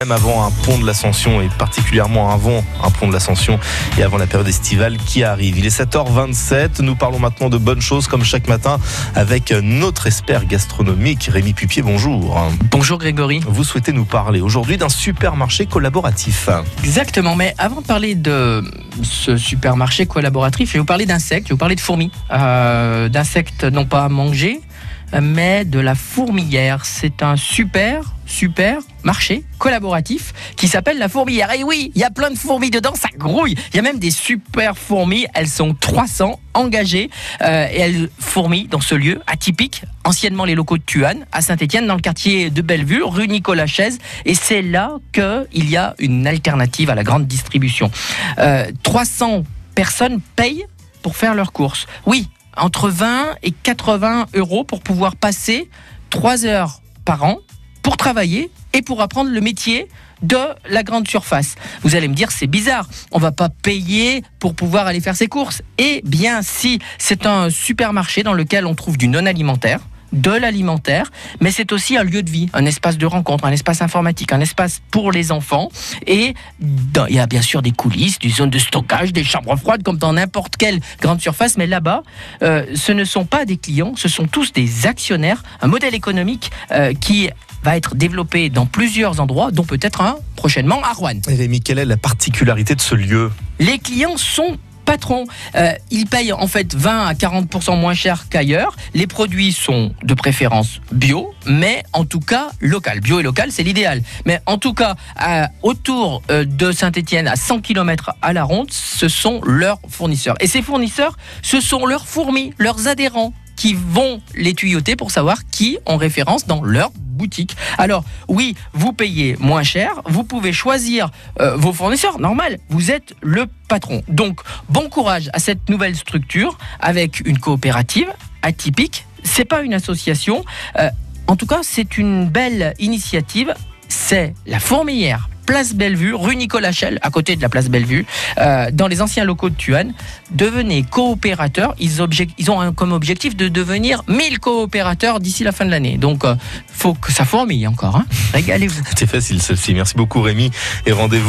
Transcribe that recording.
Même avant un pont de l'Ascension et particulièrement avant un pont de l'Ascension et avant la période estivale qui arrive. Il est 7h27. Nous parlons maintenant de bonnes choses comme chaque matin avec notre expert gastronomique Rémi Pupier. Bonjour. Bonjour Grégory. Vous souhaitez nous parler aujourd'hui d'un supermarché collaboratif. Exactement. Mais avant de parler de ce supermarché collaboratif, je vais vous parler d'insectes. Je vais vous parler de fourmis. Euh, d'insectes non pas à manger, mais de la fourmilière. C'est un super, super marché collaboratif qui s'appelle la fourmilière. Et oui, il y a plein de fourmis dedans, ça grouille. Il y a même des super fourmis. Elles sont 300 engagées euh, et elles fourmillent dans ce lieu atypique, anciennement les locaux de Tuan, à Saint-Etienne, dans le quartier de Bellevue, rue Nicolas Chaise. Et c'est là qu'il y a une alternative à la grande distribution. Euh, 300 personnes payent pour faire leurs courses. Oui, entre 20 et 80 euros pour pouvoir passer 3 heures par an pour travailler et pour apprendre le métier de la grande surface. Vous allez me dire c'est bizarre, on va pas payer pour pouvoir aller faire ses courses. Eh bien si, c'est un supermarché dans lequel on trouve du non alimentaire de l'alimentaire, mais c'est aussi un lieu de vie, un espace de rencontre, un espace informatique, un espace pour les enfants. Et dans- il y a bien sûr des coulisses, des zones de stockage, des chambres froides, comme dans n'importe quelle grande surface. Mais là-bas, euh, ce ne sont pas des clients, ce sont tous des actionnaires, un modèle économique euh, qui va être développé dans plusieurs endroits, dont peut-être un prochainement à Rouen. Et Rémi, quelle est la particularité de ce lieu? Les clients sont patrons. Euh, payent en fait 20 à 40% moins cher qu'ailleurs. Les produits sont de préférence bio, mais en tout cas local. Bio et local, c'est l'idéal. Mais en tout cas, autour euh, de Saint-Étienne, à 100 km à la ronde, ce sont leurs fournisseurs. Et ces fournisseurs, ce sont leurs fourmis, leurs adhérents qui vont les tuyauter pour savoir qui ont référence dans leur Alors oui, vous payez moins cher, vous pouvez choisir euh, vos fournisseurs, normal, vous êtes le patron. Donc bon courage à cette nouvelle structure avec une coopérative atypique, c'est pas une association, euh, en tout cas c'est une belle initiative, c'est la fourmilière. Place Bellevue, rue Nicolas Chel, à côté de la place Bellevue, euh, dans les anciens locaux de Tuan. Devenez coopérateurs. Ils, ont comme objectif de devenir 1000 coopérateurs d'ici la fin de l'année. Donc, euh, faut que ça fourmille encore. hein. Régalez-vous. C'est facile celle-ci. Merci beaucoup Rémi et rendez-vous